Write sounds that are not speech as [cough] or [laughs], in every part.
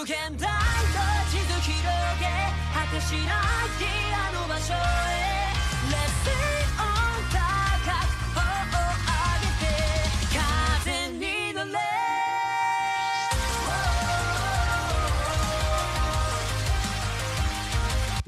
無限大と地図広げ果てしないあの場所へ Let's sing on 高く頬を上げて風に乗れ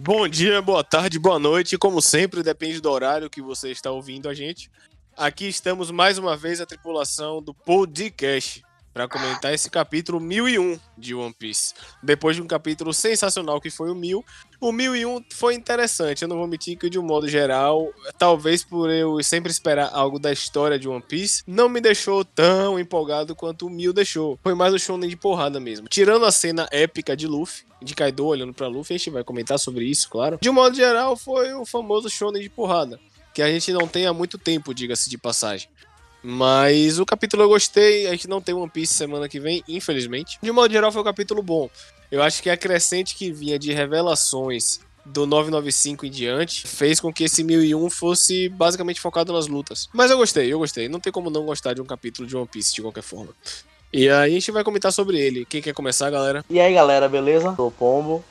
Bom dia, boa tarde, boa noite. Como sempre, depende do horário que você está ouvindo a gente. Aqui estamos mais uma vez a tripulação do podcast para comentar esse capítulo 1001 de One Piece. Depois de um capítulo sensacional que foi o 1000, o 1001 foi interessante. Eu não vou mentir que de um modo geral, talvez por eu sempre esperar algo da história de One Piece, não me deixou tão empolgado quanto o 1000 deixou. Foi mais o shonen de porrada mesmo. Tirando a cena épica de Luffy, de Kaido olhando para Luffy, a gente vai comentar sobre isso, claro. De um modo geral, foi o famoso shonen de porrada, que a gente não tem há muito tempo, diga-se de passagem. Mas o capítulo eu gostei, a gente não tem One Piece semana que vem, infelizmente. De modo geral, foi um capítulo bom. Eu acho que a crescente que vinha de revelações do 995 em diante fez com que esse 1001 fosse basicamente focado nas lutas. Mas eu gostei, eu gostei. Não tem como não gostar de um capítulo de One Piece de qualquer forma. E aí a gente vai comentar sobre ele. Quem quer começar, galera? E aí galera, beleza? Sou o Pombo.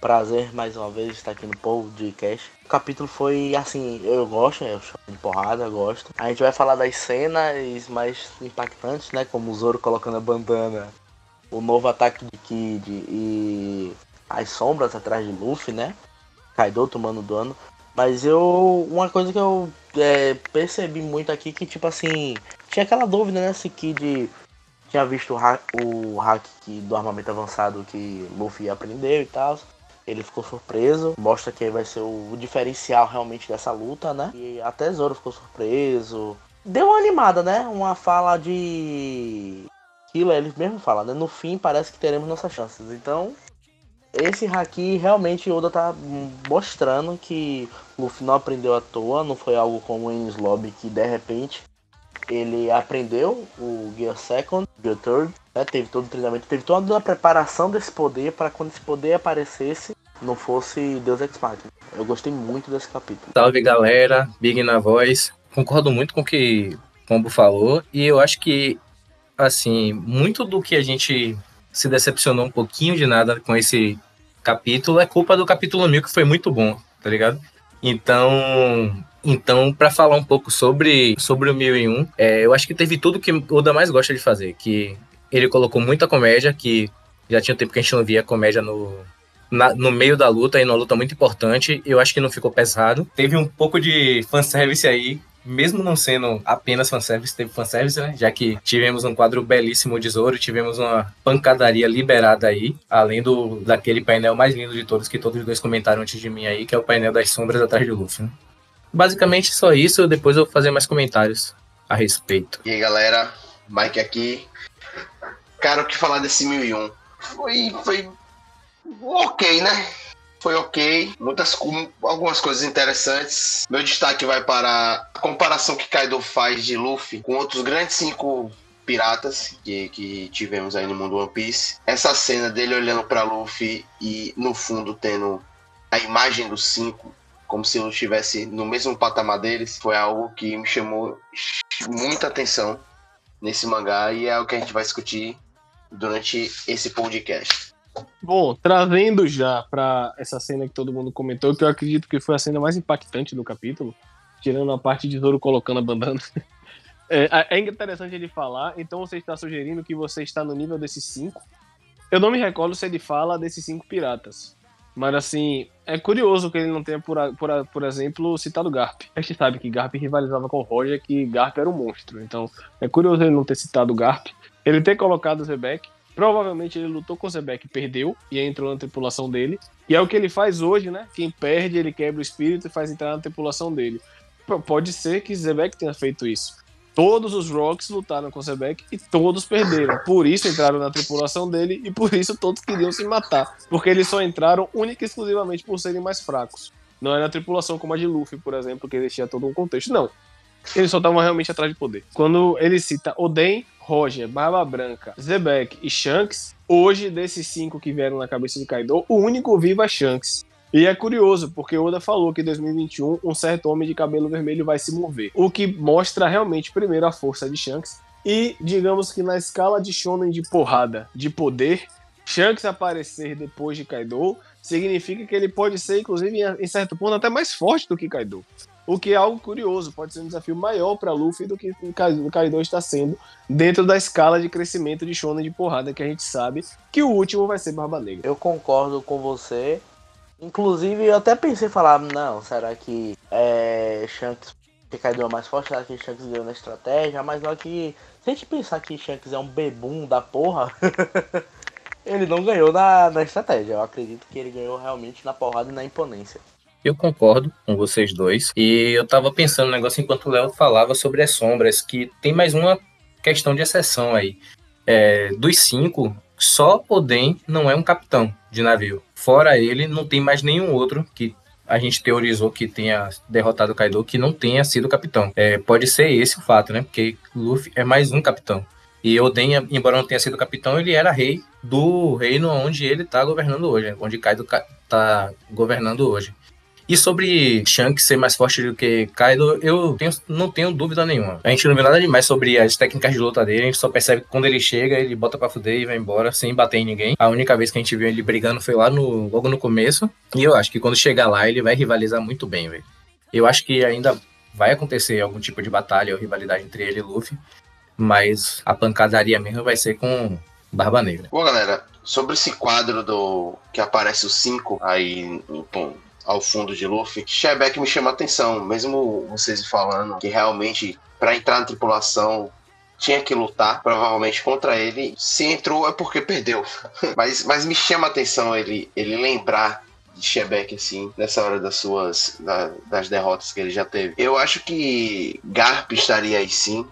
Prazer mais uma vez estar aqui no podcast. O capítulo foi assim, eu gosto, eu chamo de porrada, eu gosto. A gente vai falar das cenas mais impactantes, né? Como o Zoro colocando a bandana, o novo ataque de Kid e as sombras atrás de Luffy, né? Kaido tomando dano. Mas eu. Uma coisa que eu é, percebi muito aqui que, tipo assim, tinha aquela dúvida, né? Se Kid tinha visto o hack, o hack do armamento avançado que Luffy aprendeu e tal. Ele ficou surpreso, mostra que vai ser o diferencial realmente dessa luta, né? E até Zoro ficou surpreso. Deu uma animada, né? Uma fala de. Aquilo ele mesmo fala, né? No fim parece que teremos nossas chances. Então, esse haki realmente Oda tá mostrando que Luffy não aprendeu à toa, não foi algo como em Lobby que de repente ele aprendeu o Gear Second, Gear Third, né? teve todo o treinamento, teve toda a preparação desse poder para quando esse poder aparecesse, não fosse Deus Ex Machina. Eu gostei muito desse capítulo. Salve galera, Big na voz. Concordo muito com o que Pombo falou e eu acho que, assim, muito do que a gente se decepcionou um pouquinho de nada com esse capítulo é culpa do capítulo 1000 que foi muito bom, tá ligado? Então, então para falar um pouco sobre, sobre o 1001, é, eu acho que teve tudo que o Oda mais gosta de fazer, que ele colocou muita comédia, que já tinha tempo que a gente não via comédia no, na- no meio da luta, e numa luta muito importante, eu acho que não ficou pesado. Teve um pouco de fanservice aí, mesmo não sendo apenas fanservice, teve fanservice, né? Já que tivemos um quadro belíssimo de Zoro, tivemos uma pancadaria liberada aí, além do daquele painel mais lindo de todos, que todos os dois comentaram antes de mim aí, que é o painel das sombras atrás do Luffy, né? Basicamente só isso, depois eu vou fazer mais comentários a respeito. E aí galera, Mike aqui. Cara, o que falar desse 1001? Foi, foi ok, né? Foi ok. Muitas, algumas coisas interessantes. Meu destaque vai para a comparação que Kaido faz de Luffy com outros grandes cinco piratas que, que tivemos aí no mundo One Piece. Essa cena dele olhando para Luffy e no fundo tendo a imagem dos cinco como se eu estivesse no mesmo patamar deles, foi algo que me chamou muita atenção nesse mangá e é o que a gente vai discutir durante esse podcast. Bom, trazendo já pra essa cena que todo mundo comentou, que eu acredito que foi a cena mais impactante do capítulo, tirando a parte de Zoro colocando a bandana. [laughs] É, é interessante ele falar, então você está sugerindo que você está no nível desses cinco. Eu não me recordo se ele fala desses cinco piratas. Mas assim, é curioso que ele não tenha, por, por, por exemplo, citado Garp. A gente sabe que Garp rivalizava com Roger, que Garp era um monstro. Então, é curioso ele não ter citado Garp. Ele ter colocado Zebek. Provavelmente ele lutou com o Zebek perdeu, e entrou na tripulação dele. E é o que ele faz hoje, né? Quem perde, ele quebra o espírito e faz entrar na tripulação dele. Pode ser que Zebek tenha feito isso. Todos os Rocks lutaram com o Zebek e todos perderam. Por isso entraram na tripulação dele e por isso todos queriam se matar. Porque eles só entraram única e exclusivamente por serem mais fracos. Não é na tripulação como a de Luffy, por exemplo, que existia todo um contexto. Não. Eles só estavam realmente atrás de poder. Quando ele cita Oden, Roger, Barba Branca, Zebek e Shanks, hoje, desses cinco que vieram na cabeça de Kaido, o único vivo é Shanks. E é curioso, porque Oda falou que em 2021 um certo homem de cabelo vermelho vai se mover. O que mostra realmente, primeiro, a força de Shanks. E, digamos que na escala de shonen de porrada, de poder, Shanks aparecer depois de Kaido significa que ele pode ser, inclusive, em- certo ponto, até mais forte do que Kaido. O que é algo curioso, pode ser um desafio maior para Luffy do que o Kai- o Kaido está sendo dentro da escala de crescimento de Shonen de porrada que a gente sabe que o último vai ser Barba Negra. Eu concordo com você. Inclusive, eu até pensei falar, não, será que é, Shanks que Kaido é mais forte? Será que Shanks ganhou na estratégia? Mas hora que. Se a gente pensar que Shanks é um bebum da porra, [laughs] ele não ganhou na, na estratégia. Eu acredito que ele ganhou realmente na porrada e na imponência. Eu concordo com vocês dois. E eu tava pensando um negócio enquanto o Léo falava sobre as sombras, que tem mais uma questão de exceção aí. É, dos cinco, só Oden não é um capitão de navio. Fora ele, não tem mais nenhum outro que a gente teorizou que tenha derrotado o Kaido que não tenha sido capitão. É, pode ser esse o fato, né? Porque Luffy é mais um capitão. E Oden, embora não tenha sido capitão, ele era rei do reino onde ele tá governando hoje, onde Kaido ca- tá governando hoje. E sobre Shanks ser mais forte do que Kaido, eu tenho- não tenho dúvida nenhuma. A gente não vê nada demais sobre as técnicas de luta dele, a gente só percebe que quando ele chega, ele bota pra fuder e vai embora sem bater em ninguém. A única vez que a gente viu ele brigando foi lá no, logo no começo. E eu acho que quando chegar lá, ele vai rivalizar muito bem, velho. Eu acho que ainda vai acontecer algum tipo de batalha ou rivalidade entre ele e Luffy, mas a pancadaria mesmo vai ser com Barba Negra. Bom, galera, sobre esse quadro do que aparece os cinco aí pô, ao fundo de Luffy, Shebeck me chama a atenção, mesmo vocês falando que realmente para entrar na tripulação tinha que lutar, provavelmente contra ele. Se entrou é porque perdeu. [laughs] mas, mas me chama a atenção ele, ele lembrar de Shebeck assim, nessa hora das suas da- das derrotas que ele já teve. Eu acho que Garp estaria aí sim,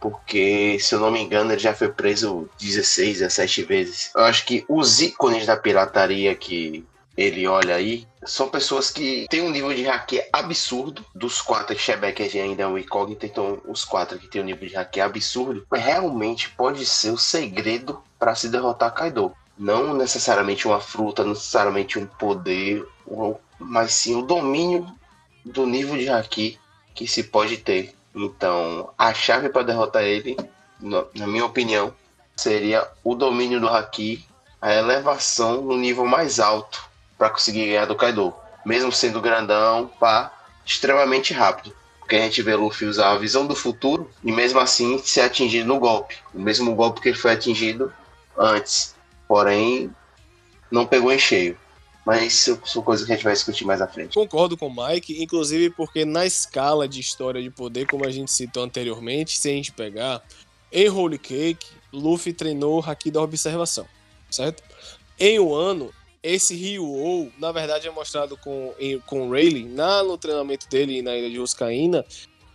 porque, se eu não me engano, ele já foi preso 16, 17 vezes. Eu acho que os ícones da pirataria que ele olha aí são pessoas que têm um nível de hacke absurdo. Dos quatro, que ainda é um incógnito, então os quatro que têm um nível de hacke absurdo, realmente pode ser o segredo para se derrotar Kaido. Não necessariamente uma fruta, não necessariamente um poder, mas sim o domínio do nível de haki que se pode ter. Então, a chave para derrotar ele, na minha opinião, seria o domínio do haki, a elevação no nível mais alto para conseguir ganhar do Kaido, mesmo sendo grandão, pá, extremamente rápido. Porque a gente vê Luffy usar a visão do futuro e mesmo assim ser atingido no golpe, o mesmo golpe que ele foi atingido antes. Porém, não pegou em cheio. Mas isso são coisas que a gente vai discutir mais à frente. Concordo com o Mike, inclusive porque na escala de história de poder, como a gente citou anteriormente, se a gente pegar, em Holy Cake, Luffy treinou o Haki da Observação, certo? Em um ano, esse Ryu na verdade, é mostrado com, em, com Rayleigh, na, no treinamento dele na ilha de Ruscaína,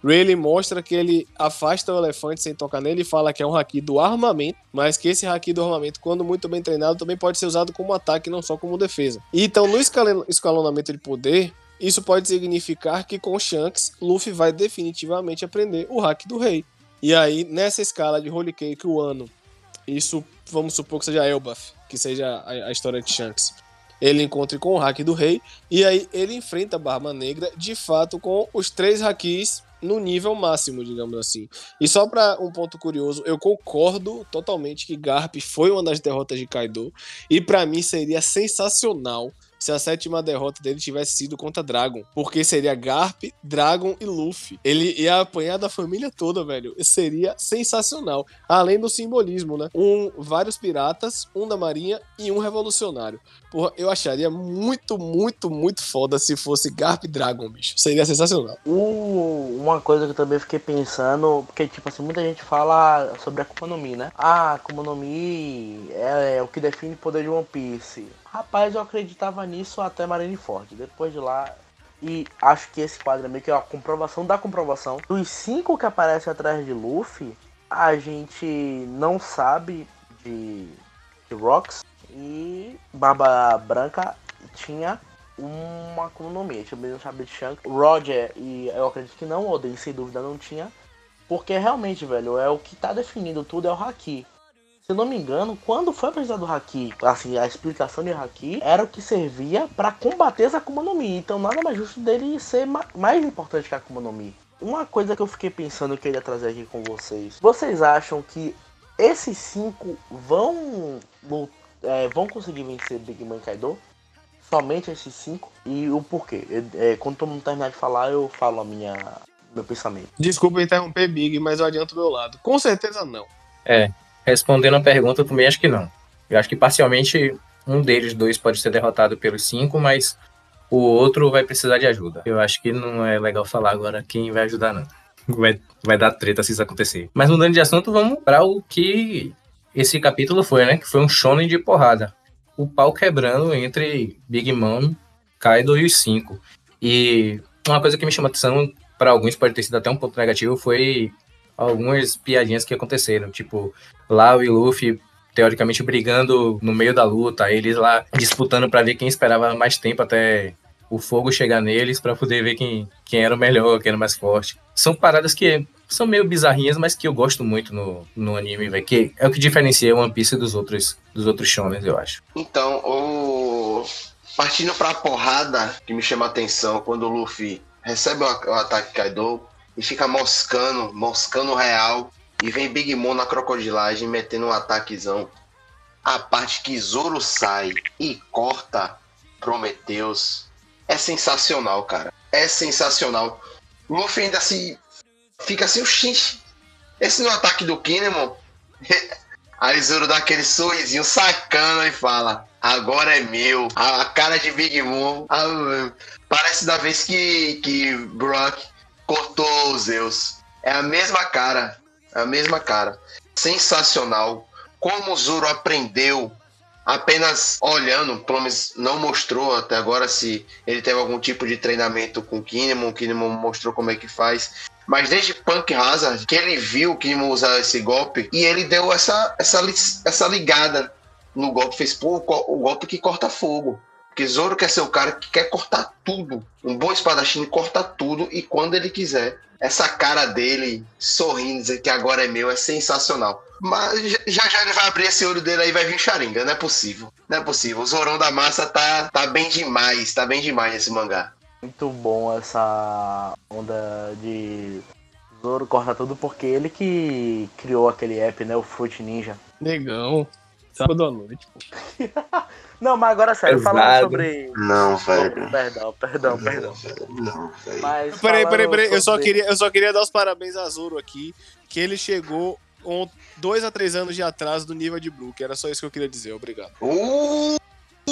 Rayleigh mostra que ele afasta o elefante sem tocar nele e fala que é um haki do armamento, mas que esse haki do armamento, quando muito bem treinado, também pode ser usado como ataque, não só como defesa. Então, no escalonamento de poder, isso pode significar que com Shanks, Luffy vai definitivamente aprender o hack do rei. E aí, nessa escala de Holy Cake, o ano, isso vamos supor que seja Elbaf, que seja a, a história de Shanks. Ele encontre com o hack do rei, e aí ele enfrenta a Barba Negra, de fato, com os três hakis no nível máximo, digamos assim. E só para um ponto curioso, eu concordo totalmente que Garp foi uma das derrotas de Kaido, e para mim seria sensacional se a sétima derrota dele tivesse sido contra Dragon. Porque seria Garp, Dragon e Luffy. Ele ia apanhar da família toda, velho. Seria sensacional. Além do simbolismo, né? Um, vários piratas, um da marinha e um revolucionário. Porra, eu acharia muito, muito, muito foda se fosse Garp Dragon, bicho. Seria sensacional. O- uma coisa que eu também fiquei pensando, porque tipo assim, muita gente fala sobre a Akuma no Mi, né? Ah, Akuma no Mi é, é o que define o poder de One Piece. Rapaz, eu acreditava nisso até Marineford. Depois de lá, e acho que esse quadro é meio que a comprovação da comprovação. Dos cinco que aparecem atrás de Luffy, a gente não sabe de, de Rocks e Barba Branca tinha uma Akuma no Mi. A gente mesmo sabe de Shanks. Roger e eu acredito que não, Oden sem dúvida não tinha. Porque realmente, velho, é o que tá definindo tudo é o Haki. Se eu não me engano, quando foi apresentado o Haki, assim, a explicação de Haki era o que servia pra combater essa Akuma no Mi. Então nada mais justo dele ser ma- mais importante que a Akuma no Mi. Uma coisa que eu fiquei pensando que eu ia trazer aqui com vocês. Vocês acham que esses cinco vão é, vão conseguir vencer Big Man Kaido. Somente esses cinco. E o porquê. É, é, quando todo mundo terminar de falar, eu falo a minha, meu pensamento. Desculpa interromper, Big, mas eu adianto do meu lado. Com certeza não. Respondendo a pergunta, eu também acho que não. Eu acho que parcialmente um deles dois pode ser derrotado pelos cinco, mas o outro vai precisar de ajuda. Eu acho que não é legal falar agora quem vai ajudar, não. Vai, vai dar treta se isso acontecer. Mas mudando de assunto, vamos para o que esse capítulo foi, né? Que foi um shonen de porrada. O pau quebrando entre Big Mom, Kaido e os cinco. E uma coisa que me chamou atenção, para alguns pode ter sido até um ponto negativo, foi algumas piadinhas que aconteceram. Tipo, Lau e Luffy teoricamente brigando no meio da luta, eles lá disputando para ver quem esperava mais tempo até o fogo chegar neles para poder ver quem, quem era o melhor, quem era mais forte. São paradas que são meio bizarrinhas, mas que eu gosto muito no, no anime, velho. Que é o que diferencia One Piece dos outros, dos outros shonens, eu acho. Então, o... partindo pra porrada, que me chama a atenção, quando o Luffy recebe o ataque Kaido e fica moscando, moscando real, e vem Big Mom na crocodilagem metendo um ataquezão. A parte que Zoro sai e corta Prometheus é sensacional, cara. É sensacional. O Luffy ainda se fica assim, oxente. Esse no ataque do Kinemon. [laughs] Aí Zoro dá aquele sorrisinho sacana e fala: Agora é meu. A, a cara de Big Mom. ah, parece da vez que, que Brock cortou Zeus. É a mesma cara. É a mesma cara. Sensacional. Como o Zoro aprendeu apenas olhando, pelo menos não mostrou até agora se ele teve algum tipo de treinamento com o Kinemon. O Kinemon mostrou como é que faz. Mas desde Punk Hazard, que ele viu o Kinemon usar esse golpe, e ele deu essa, essa, essa ligada no golpe, fez pô, o golpe que corta fogo. Porque Zoro quer ser o cara que quer cortar tudo. Um bom espadachim corta tudo e quando ele quiser. Essa cara dele sorrindo, dizer que agora é meu, é sensacional. Mas já já ele vai abrir esse olho dele aí e vai vir Sharingan. Não é possível. Não é possível. O Zorão da Massa tá, tá bem demais. Tá bem demais nesse mangá. Muito bom essa onda de Zoro corta tudo, porque ele que criou aquele app, né? O Fruit Ninja. Negão. Sábado à noite, pô. [laughs] Não, mas agora sério, Pesado. falando sobre. Não, sobre- Perdão, perdão, perdão. Não, velho. Mas Peraí, peraí, peraí. Eu só, sobre- queria, eu só queria dar os parabéns a Zoro aqui, que ele chegou com dois a três anos de atraso do nível de Brook. Era só isso que eu queria dizer. Obrigado. Uh,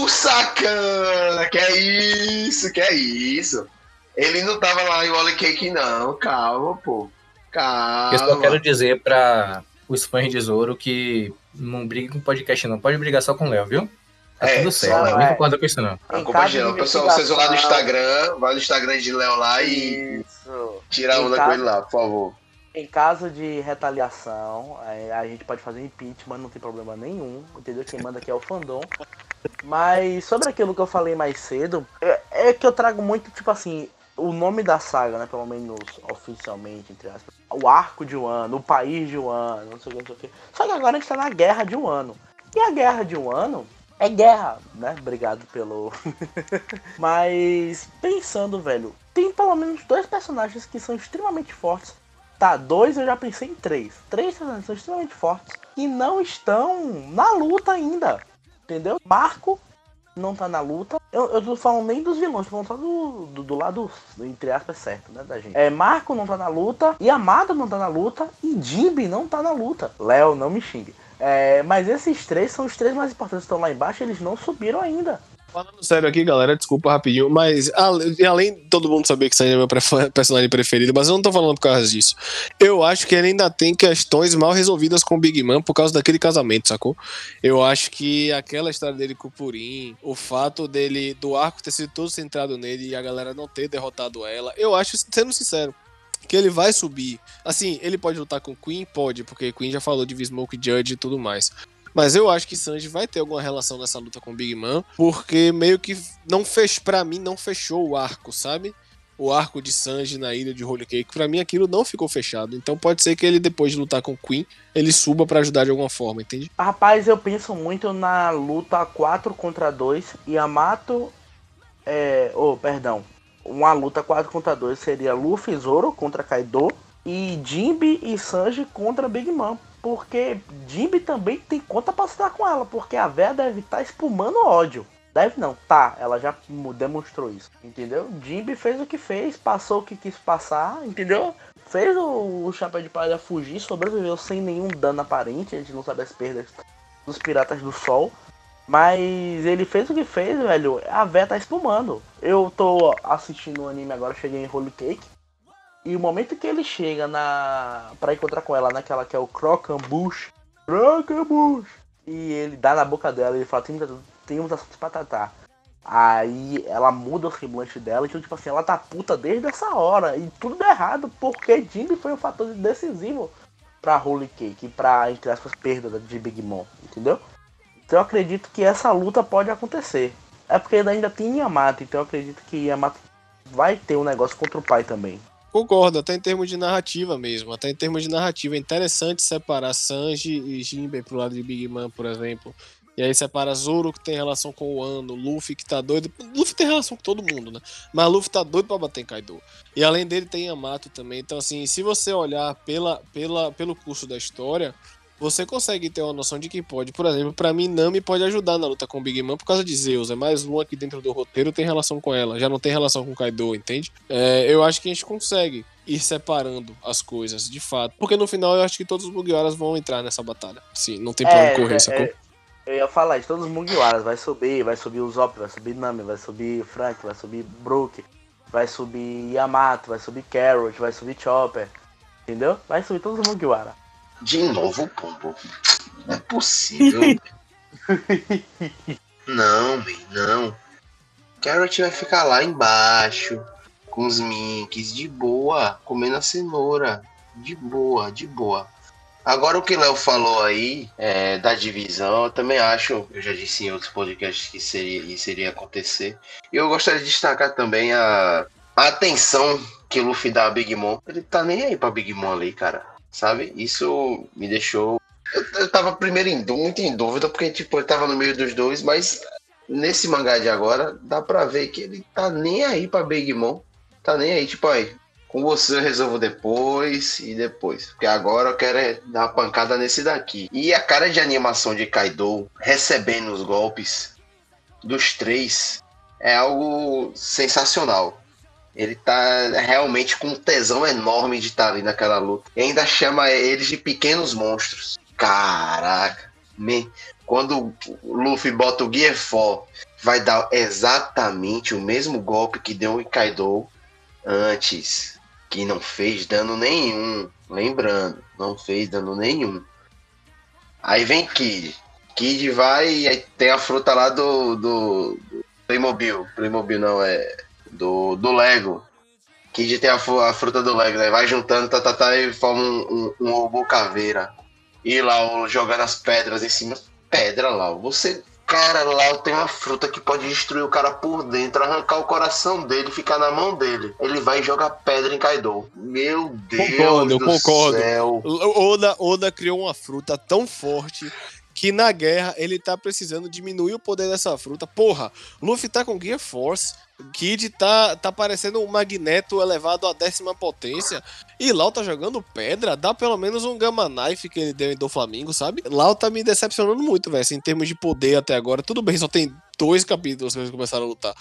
sacana! Que é isso, que é isso. Ele não tava lá em Wally Cake, não. Calma, pô. Calma. Eu só quero dizer para os fãs de Zoro que não briguem com podcast, não. Pode brigar só com o Léo, viu? Tá É, tudo só certo. é. Ninguém concorda com isso, não. A Em culpa é caso geral. de Pessoal, vocês vão lá no Instagram, vai no Instagram de Léo lá e Isso. tira onda caso- com ele lá, por favor. Em caso de retaliação, é, a gente pode fazer impeachment, não tem problema nenhum, entendeu? Quem manda aqui é o fandom. Mas sobre aquilo que eu falei mais cedo, é, é que eu trago muito, tipo assim, o nome da saga, né? Pelo menos oficialmente, entre aspas. O arco de um ano, o país de um ano, não sei o que, não sei o que. Só que agora a gente tá na guerra de um ano. E a guerra de um ano é guerra, né? Obrigado pelo. [laughs] Mas pensando, velho, tem pelo menos dois personagens que são extremamente fortes. Tá, dois eu já pensei em três. Três personagens são extremamente fortes e não estão na luta ainda. Entendeu? Marco não tá na luta. Eu, eu tô falando nem dos vilões, tô falando só do, do, do lado, entre aspas, certo, né, da gente. É, Marco não tá na luta, Yamada não tá na luta e Jimby não tá na luta. Léo, não me xingue. É, mas esses três são os três mais importantes estão lá embaixo, eles não subiram ainda. Falando sério aqui, galera, desculpa rapidinho, mas além de todo mundo saber que Sanji é meu [laughs] personagem preferido, mas eu não tô falando por causa disso. Eu acho que ele ainda tem questões mal resolvidas com o Big Man por causa daquele casamento, sacou? Eu acho que aquela história dele com o Purim, o fato dele, do arco ter sido todo centrado nele e a galera não ter derrotado ela, eu acho, sendo sincero, que ele vai subir. Assim, ele pode lutar com Queen? Pode, porque Queen já falou de V-Smoke Judge e tudo mais. Mas eu acho que Sanji vai ter alguma relação nessa luta com o Big Man, porque meio que não fez, para mim não fechou o arco, sabe? O arco de Sanji na ilha de Holy Cake, pra mim aquilo não ficou fechado. Então pode ser que ele depois de lutar com Queen, ele suba pra ajudar de alguma forma, entende? Rapaz, eu penso muito na luta 4 contra 2. Yamato. É. Oh, perdão. Uma luta 4 contra 2 seria Luffy e Zoro contra Kaido. E Jinbe e Sanji contra Big Mom. Porque Jimmy também tem conta pra estar com ela, porque a véia deve estar espumando ódio. Deve não, tá, ela já demonstrou isso, entendeu? Jimmy fez o que fez, passou o que quis passar, entendeu? Fez o, o Chapéu de Palha fugir, sobreviveu sem nenhum dano aparente, a gente não sabe as perdas dos Piratas do Sol. Mas ele fez o que fez, velho. A véia tá espumando. Eu tô assistindo o anime agora, cheguei em Holy Cake. E o momento que ele chega na. pra encontrar com ela naquela que é o Crocambush. Crocambush! E ele dá na boca dela e ele fala, tem tem muitas assuntos pra tratar. Aí ela muda o semblante dela, então tipo assim, ela tá puta desde essa hora. E tudo deu errado, porque Jimmy foi um fator decisivo pra Holy Cake pra, entre aspas, perda de Big Mom, entendeu? Então eu acredito que essa luta pode acontecer. É porque ainda tem Yamato, então eu acredito que Yamato vai ter um negócio contra o pai também. Concordo, até em termos de narrativa mesmo. Até em termos de narrativa, é interessante separar Sanji e Jinbe pro lado de Big Man, por exemplo. E aí separa Zoro, que tem relação com o Ano, Luffy, que tá doido. Luffy tem relação com todo mundo, né? Mas Luffy tá doido pra bater em Kaido. E além dele tem Yamato também. Então, assim, se você olhar pela, pela, pelo curso da história, você consegue ter uma noção de que pode. Por exemplo, para mim, Nami pode ajudar na luta com o Big Man por causa de Zeus. É mais um aqui dentro do roteiro tem relação com ela. Já não tem relação com Kaido, entende? É, eu acho que a gente consegue ir separando as coisas, de fato. Porque no final eu acho que todos os Mugiwaras vão entrar nessa batalha. Sim, não tem pra onde correr, é, sacou? é, eu ia falar de todos os Mugiwaras. Vai subir, vai subir o Zop, vai subir Nami, vai subir Frank, vai subir Brook, vai subir Yamato, vai subir Carrot, vai subir Chopper. Entendeu? Vai subir todos os Mugiwara. De novo, pombo. Não é possível. [laughs] não, não. Carrot vai ficar lá embaixo, com os minks, de boa, comendo a cenoura. De boa, de boa. Agora o que Léo falou aí é, da divisão, eu também acho, eu já disse em outros podcasts que seria, isso iria acontecer. E eu gostaria de destacar também a, a atenção que o Luffy dá a Big Mom. Ele tá nem aí pra Big Mom ali, cara sabe? Isso me deixou. Eu, eu tava primeiro em, muito em dúvida, porque tipo, ele tava no meio dos dois, mas nesse mangá de agora, dá pra ver que ele tá nem aí pra Big Mom. Tá nem aí, tipo, aí, com você eu resolvo depois e depois. Porque agora eu quero é dar uma pancada nesse daqui. E a cara de animação de Kaido recebendo os golpes dos três é algo sensacional. Ele tá realmente com um tesão enorme de estar ali naquela luta. E ainda chama eles de pequenos monstros. Caraca. Me... Quando o Luffy bota o Gear 4, vai dar exatamente o mesmo golpe que deu em Kaido antes. Que não fez dano nenhum. Lembrando, não fez dano nenhum. Aí vem Kid. Kid vai e tem a fruta lá do, do, do Playmobil. Playmobil não, é do, do Lego. Que tem a, a, fruta do Lego, né? Vai juntando, tá, tá, tá, e forma um, um, um robô caveira. E lá, jogando as pedras em cima. Pedra lá, você. Cara, lá tem uma fruta que pode destruir o cara por dentro, arrancar o coração dele, ficar na mão dele. Ele vai jogar pedra em Kaido. Meu Deus concordo, do concordo. céu. Oda, Oda criou uma fruta tão forte que na guerra ele tá precisando diminuir o poder dessa fruta. Porra, Luffy tá com Gear Force, Kid tá, tá parecendo um magneto elevado à décima potência. E Lau tá jogando pedra. Dá pelo menos um Gamma Knife que ele deu do Flamengo, sabe? Lau tá me decepcionando muito, velho. Assim, em termos de poder até agora. Tudo bem, só tem dois capítulos que eles começaram a lutar.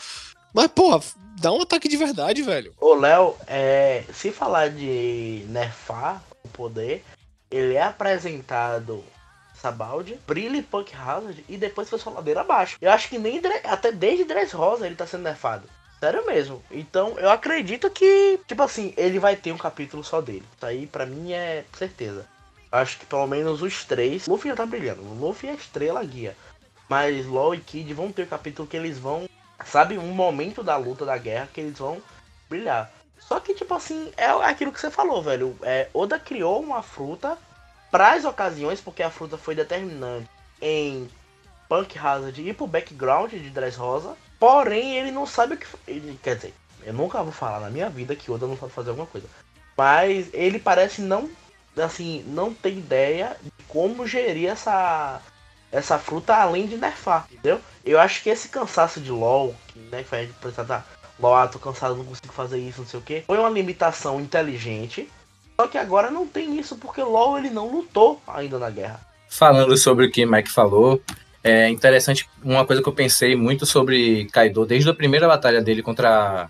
Mas, porra, dá um ataque de verdade, velho. Ô, Léo, é, se falar de nerfar o poder, ele é apresentado Sabaldi, Brilhe Punk Hazard e depois foi só ladeira abaixo. Eu acho que nem até desde Dress Rosa ele tá sendo nerfado. Sério mesmo. Então eu acredito que, tipo assim, ele vai ter um capítulo só dele. Isso aí pra mim é certeza. Eu acho que pelo menos os três. Luffy já tá brilhando. Luffy é estrela guia. Mas Law e Kid vão ter um capítulo que eles vão. Sabe, um momento da luta da guerra que eles vão brilhar. Só que, tipo assim, é aquilo que você falou, velho. É, Oda criou uma fruta para as ocasiões, porque a fruta foi determinante em Punk Hazard e pro background de Dress Rosa. Porém, ele não sabe o que. Ele, quer dizer, eu nunca vou falar na minha vida que Oda não sabe fazer alguma coisa. Mas ele parece não. Assim, não ter ideia de como gerir essa. Essa fruta além de nerfar, entendeu? Eu acho que esse cansaço de LOL, né, que faz pensar, tá, LOL, ah, tô cansado, não consigo fazer isso, não sei o que, foi uma limitação inteligente Só que agora não tem isso, porque LOL ele não lutou ainda na guerra. Falando sobre o que o Mike falou, é interessante uma coisa que eu pensei muito sobre Kaido desde a primeira batalha dele contra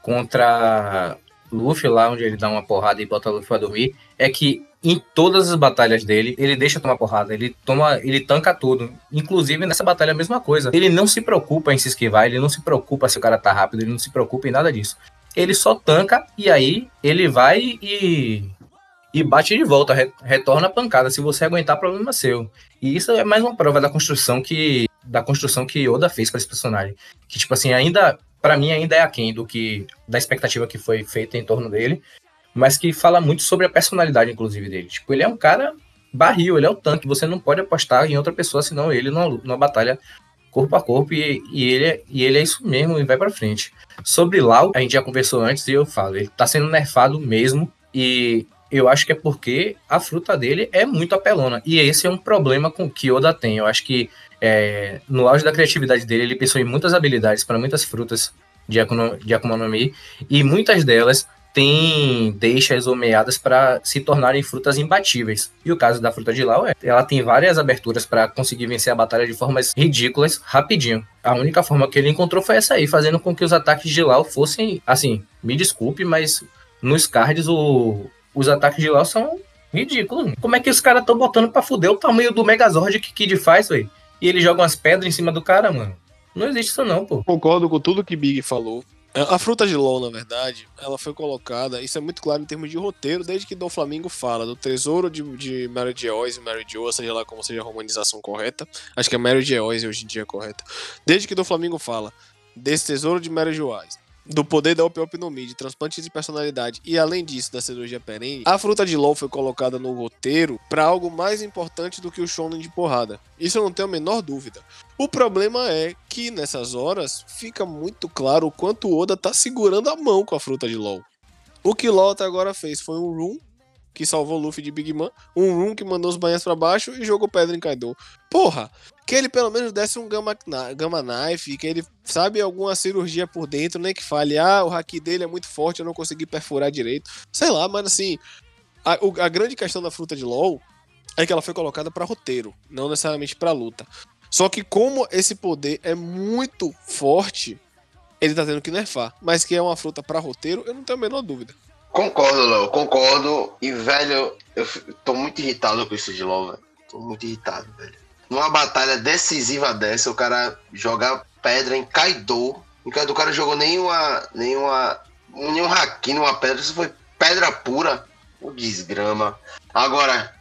contra Luffy, lá onde ele dá uma porrada e bota Luffy pra dormir, é que em todas as batalhas dele, ele deixa tomar porrada, ele toma, ele tanca tudo. Inclusive nessa batalha a mesma coisa. Ele não se preocupa em se esquivar, ele não se preocupa se o cara tá rápido, ele não se preocupa em nada disso. Ele só tanca e aí ele vai e e bate de volta, re, retorna a pancada. Se você aguentar, problema seu. E isso é mais uma prova da construção que da construção que Oda fez para esse personagem, que tipo assim, ainda para mim ainda é aquém do que da expectativa que foi feita em torno dele, mas que fala muito sobre a personalidade inclusive dele. Tipo, ele é um cara barril, ele é o tanque, você não pode apostar em outra pessoa senão ele numa, numa batalha corpo a corpo e, e, ele, é, e ele é isso mesmo e vai para frente. Sobre Lau, a gente já conversou antes e eu falo, ele tá sendo nerfado mesmo e eu acho que é porque a fruta dele é muito apelona. E esse é um problema com que Oda tem. Eu acho que é, no auge da criatividade dele, ele pensou em muitas habilidades para muitas frutas de, de Akuma no Mi, e muitas delas têm deixas ou meadas para se tornarem frutas imbatíveis. E o caso da fruta de Lau é, ela tem várias aberturas para conseguir vencer a batalha de formas ridículas rapidinho. A única forma que ele encontrou foi essa aí, fazendo com que os ataques de Lau fossem, assim, me desculpe, mas nos cards o, os ataques de Lau são ridículos. Como é que os caras estão botando pra fuder o tamanho do Megazord que Kid faz, velho? E ele joga umas pedras em cima do cara, mano. Não existe isso não, pô. Concordo com tudo que Big falou. A fruta de LOL, na verdade, ela foi colocada, isso é muito claro em termos de roteiro, desde que Dom Flamingo fala do tesouro de, de Mary de Oz e Mary Jo, seja lá como seja a romanização correta. Acho que é Mary de Oz hoje em dia é correta. Desde que Dom Flamingo fala desse tesouro de Mary Oz, do poder da opiopinomia, de transplantes de personalidade e além disso da cirurgia perene, a fruta de LOL foi colocada no roteiro para algo mais importante do que o shonen de porrada. Isso eu não tenho a menor dúvida. O problema é que nessas horas fica muito claro o quanto o Oda tá segurando a mão com a fruta de LOL. O que LOL até agora fez foi um room que salvou Luffy de Big Man, um room que mandou os banhas para baixo e jogou pedra em Kaido. Porra, que ele pelo menos desse um gamma, gamma knife, que ele sabe alguma cirurgia por dentro, nem né, que fale, ah, o haki dele é muito forte, eu não consegui perfurar direito. Sei lá, mas assim, a, a grande questão da fruta de LoL é que ela foi colocada para roteiro, não necessariamente para luta. Só que como esse poder é muito forte, ele tá tendo que nerfar. Mas que é uma fruta para roteiro, eu não tenho a menor dúvida. Concordo, Léo, concordo. E, velho, eu tô muito irritado com isso de LoL, velho. Tô muito irritado, velho. Numa batalha decisiva dessa, o cara jogar pedra em Kaido. Em Kaido o cara jogou nenhuma. nenhuma. nenhum haki numa pedra. Isso foi pedra pura. O desgrama. Agora,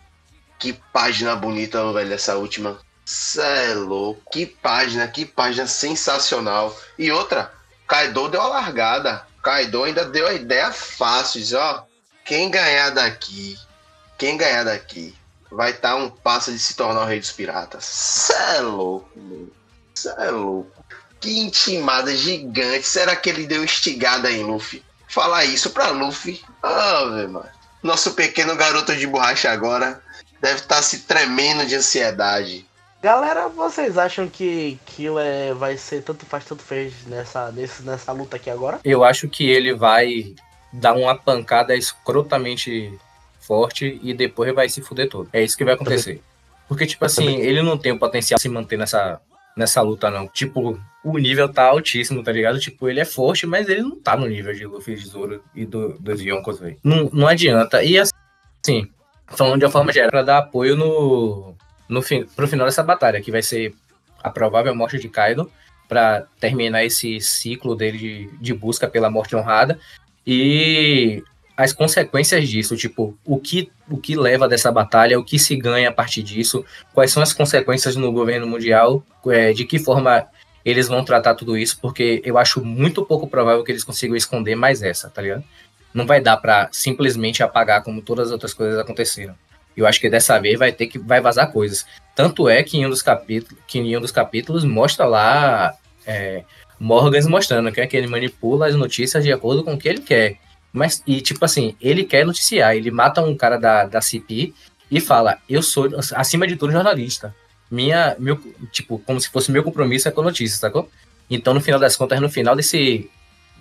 que página bonita, velho, essa última. Cê é louco. Que página, que página sensacional. E outra, Kaido deu a largada. Kaido ainda deu a ideia fácil, diz, ó, quem ganhar daqui, quem ganhar daqui, vai estar tá um passo de se tornar o rei dos piratas. Cê é louco, Cê é louco. Que intimada gigante. Será que ele deu instigada em Luffy? Falar isso pra Luffy. Ah, mano. Nosso pequeno garoto de borracha agora deve estar tá se tremendo de ansiedade. Galera, vocês acham que Kill é, vai ser tanto faz, tanto fez nessa, nesse, nessa luta aqui agora? Eu acho que ele vai dar uma pancada escrotamente forte e depois vai se fuder todo. É isso que vai acontecer. Porque, tipo assim, ele não tem o potencial de se manter nessa, nessa luta, não. Tipo, o nível tá altíssimo, tá ligado? Tipo, ele é forte, mas ele não tá no nível de Luffy, de Zoro e do, dos Yonkos, velho. Não, não adianta. E assim, falando de uma forma geral, pra dar apoio no, no fim, pro final dessa batalha, que vai ser a provável morte de Kaido, para terminar esse ciclo dele de, de busca pela morte honrada. E as consequências disso, tipo, o que, o que leva dessa batalha, o que se ganha a partir disso, quais são as consequências no governo mundial, é, de que forma eles vão tratar tudo isso, porque eu acho muito pouco provável que eles consigam esconder mais essa, tá ligado? Não vai dar para simplesmente apagar como todas as outras coisas aconteceram. Eu acho que dessa vez vai ter que vai vazar coisas. Tanto é que em um dos capítulos, que em um dos capítulos mostra lá é, Morgans mostrando que, é que ele manipula as notícias de acordo com o que ele quer. Mas, e tipo assim, ele quer noticiar, ele mata um cara da, da CP e fala, eu sou, acima de tudo, jornalista. Minha, meu, tipo, como se fosse meu compromisso é com notícias, sacou? Então, no final das contas, no final desse,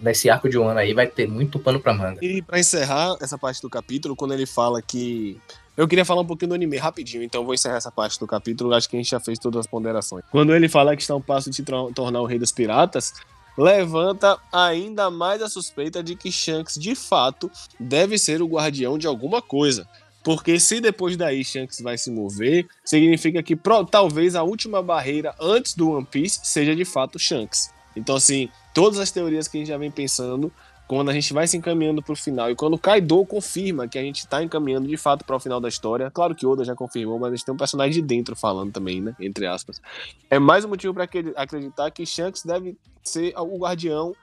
desse arco de um ano aí vai ter muito pano pra manga. E pra encerrar essa parte do capítulo, quando ele fala que. Eu queria falar um pouquinho do anime rapidinho, então vou encerrar essa parte do capítulo. Acho que a gente já fez todas as ponderações. Quando ele fala que está um passo de tornar o rei dos piratas, levanta ainda mais a suspeita de que Shanks, de fato, deve ser o guardião de alguma coisa. Porque se depois daí Shanks vai se mover, significa que pro- talvez a última barreira antes do One Piece seja de fato Shanks. Então, assim, todas as teorias que a gente já vem pensando, quando a gente vai se encaminhando para o final e quando Kaido confirma que a gente está encaminhando de fato para o final da história, claro que Oda já confirmou, mas a gente tem um personagem de dentro falando também, né? Entre aspas. É mais um motivo para acreditar que Shanks deve ser o guardião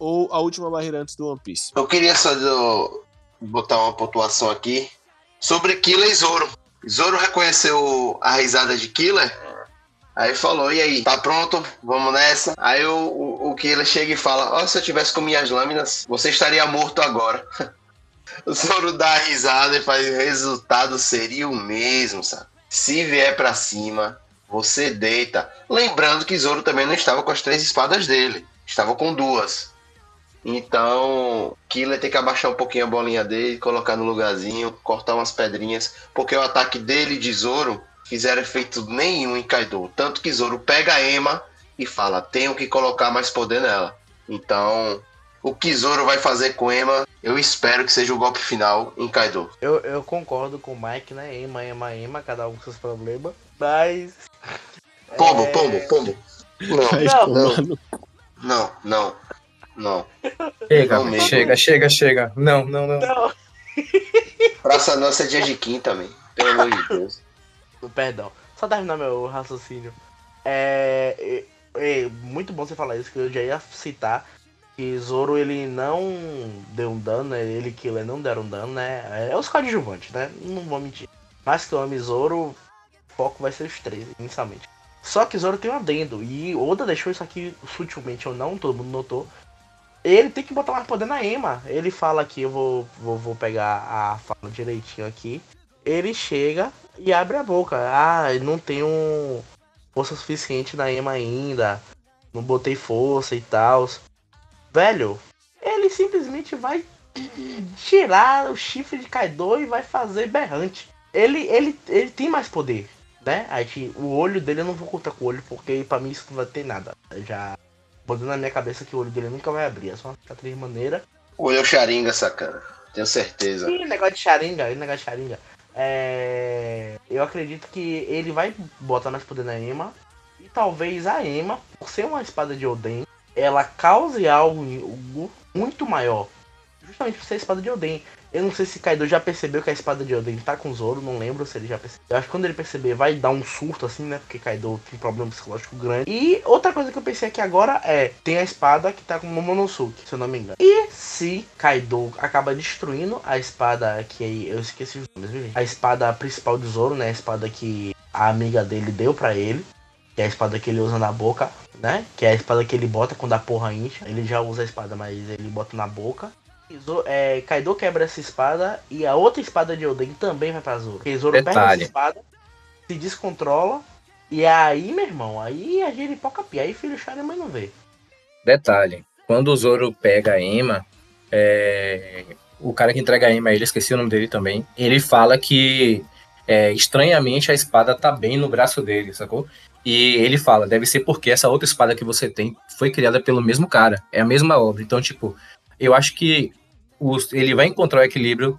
ou a última barreira antes do One Piece. Eu queria só botar uma pontuação aqui sobre Killer e Zoro. Zoro reconheceu a risada de Killer. Aí falou, e aí, tá pronto? Vamos nessa. Aí o, o, o Killer chega e fala, ó, se eu tivesse com minhas lâminas, você estaria morto agora. [laughs] o Zoro dá risada e faz, o resultado seria o mesmo, sabe? Se vier pra cima, você deita. Lembrando que Zoro também não estava com as três espadas dele. Estava com duas. Então, Killer tem que abaixar um pouquinho a bolinha dele, colocar no lugarzinho, cortar umas pedrinhas, porque o ataque dele de Zoro fizeram efeito nenhum em Kaido. Tanto que Zoro pega a Ema e fala: tenho que colocar mais poder nela. Então, o que Zoro vai fazer com Ema, eu espero que seja o golpe final em Kaido. Eu, eu concordo com o Mike, né? Ema, ema, ema, cada um com seus problemas. Mas. [laughs] Pombo, é, pombo, pombo. Não, Vai Não, no- não, não, não. Chega, Não chega, chega, chega. Não, não, não. Não, Praça Nossa é dia de quinta também. Pelo amor de Deus. Perdão. Só terminar meu raciocínio. É, é, é muito bom você falar isso, que eu já ia citar que Zoro ele não deu um dano, né? Ele e Killer não deram dano, né? É os coadjuvantes, né? Não vou mentir. Mas que eu ame Zoro, o foco vai ser os três, inicialmente. Só que Zoro tem um adendo, e Oda deixou isso aqui sutilmente ou não, todo mundo notou. Ele tem que botar mais poder na Ema. Ele fala aqui, eu vou, vou, vou pegar a fala direitinho aqui. Ele chega e abre a boca. Ah, não tenho força suficiente na Ema ainda. Não botei força e tal. Velho, ele simplesmente vai tirar o chifre de Kaido e vai fazer berrante. Ele, ele, ele tem mais poder, né? A gente, o olho dele eu não vou contar com o olho, porque pra mim isso não vai ter nada. Eu já botando na minha cabeça que o olho dele nunca vai abrir, é só uma cicatriz maneira. Olhou Sharinga, sacana. Tenho certeza. E negócio de Sharinga, negócio de Sharinga. É... Eu acredito que ele vai botar mais poder na Ema. E talvez a Ema, por ser uma espada de Oden, ela cause algo muito maior. Justamente por ser a espada de Oden. Eu não sei se Kaido já percebeu que a espada de Oden tá com Zoro, não lembro se ele já percebeu. Eu acho que quando ele perceber vai dar um surto assim, né? Porque Kaido tem problema psicológico grande. E outra coisa que eu pensei aqui agora é, tem a espada que tá com Momonosuke, se eu não me engano. E se Kaido acaba destruindo a espada que eu esqueci os nomes? A espada principal de Zoro, né? A espada que a amiga dele deu pra ele. Que é a espada que ele usa na boca, né? Que é a espada que ele bota quando a porra incha. Ele já usa a espada, mas ele bota na boca. É, Kaido quebra essa espada e a outra espada de Oden também vai pra Zoro. Porque Zoro perde essa Detalhe. espada, se descontrola. E aí, meu irmão, aí a giripoca pia. Aí filho chora mãe não vê. Detalhe, quando o Zoro pega a Ema, é, o cara que entrega a Ema, ele esqueci o nome dele também, ele fala que é, estranhamente a espada tá bem no braço dele, sacou? E ele fala, deve ser porque essa outra espada que você tem foi criada pelo mesmo cara, é a mesma obra. Então, tipo, eu acho que os- ele vai encontrar o equilíbrio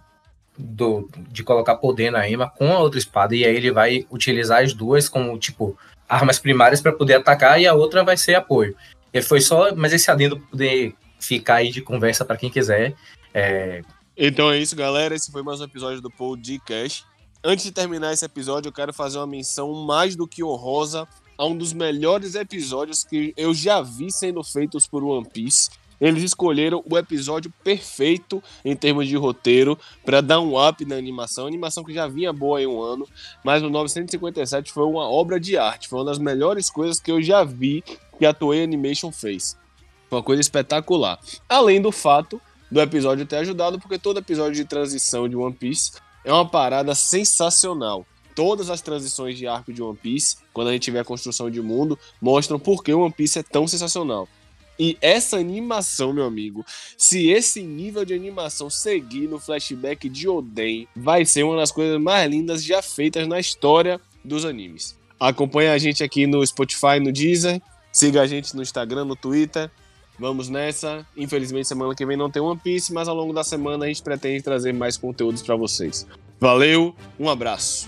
do, de colocar poder na Ema com a outra espada, e aí ele vai utilizar as duas como, tipo, armas primárias para poder atacar, e a outra vai ser apoio. E foi só, mas esse adendo poder ficar aí de conversa para quem quiser. É, Então é isso, galera. Esse foi mais um episódio do Podcast. Antes de terminar esse episódio, eu quero fazer uma menção mais do que honrosa a um dos melhores episódios que eu já vi sendo feitos por One Piece. Eles escolheram o episódio perfeito em termos de roteiro para dar um up na animação. animação que já vinha boa em um ano, mas o 957 foi uma obra de arte. Foi uma das melhores coisas que eu já vi que a Toei Animation fez. Foi uma coisa espetacular. Além do fato do episódio ter ajudado, porque todo episódio de transição de One Piece é uma parada sensacional. Todas as transições de arco de One Piece, quando a gente vê a construção de mundo, mostram por que One Piece é tão sensacional. E essa animação, meu amigo, se esse nível de animação seguir no flashback de Oden, vai ser uma das coisas mais lindas já feitas na história dos animes. Acompanhe a gente aqui no Spotify, no Deezer, siga a gente no Instagram, no Twitter. Vamos nessa. Infelizmente, semana que vem não tem One Piece, mas ao longo da semana a gente pretende trazer mais conteúdos para vocês. Valeu, um abraço.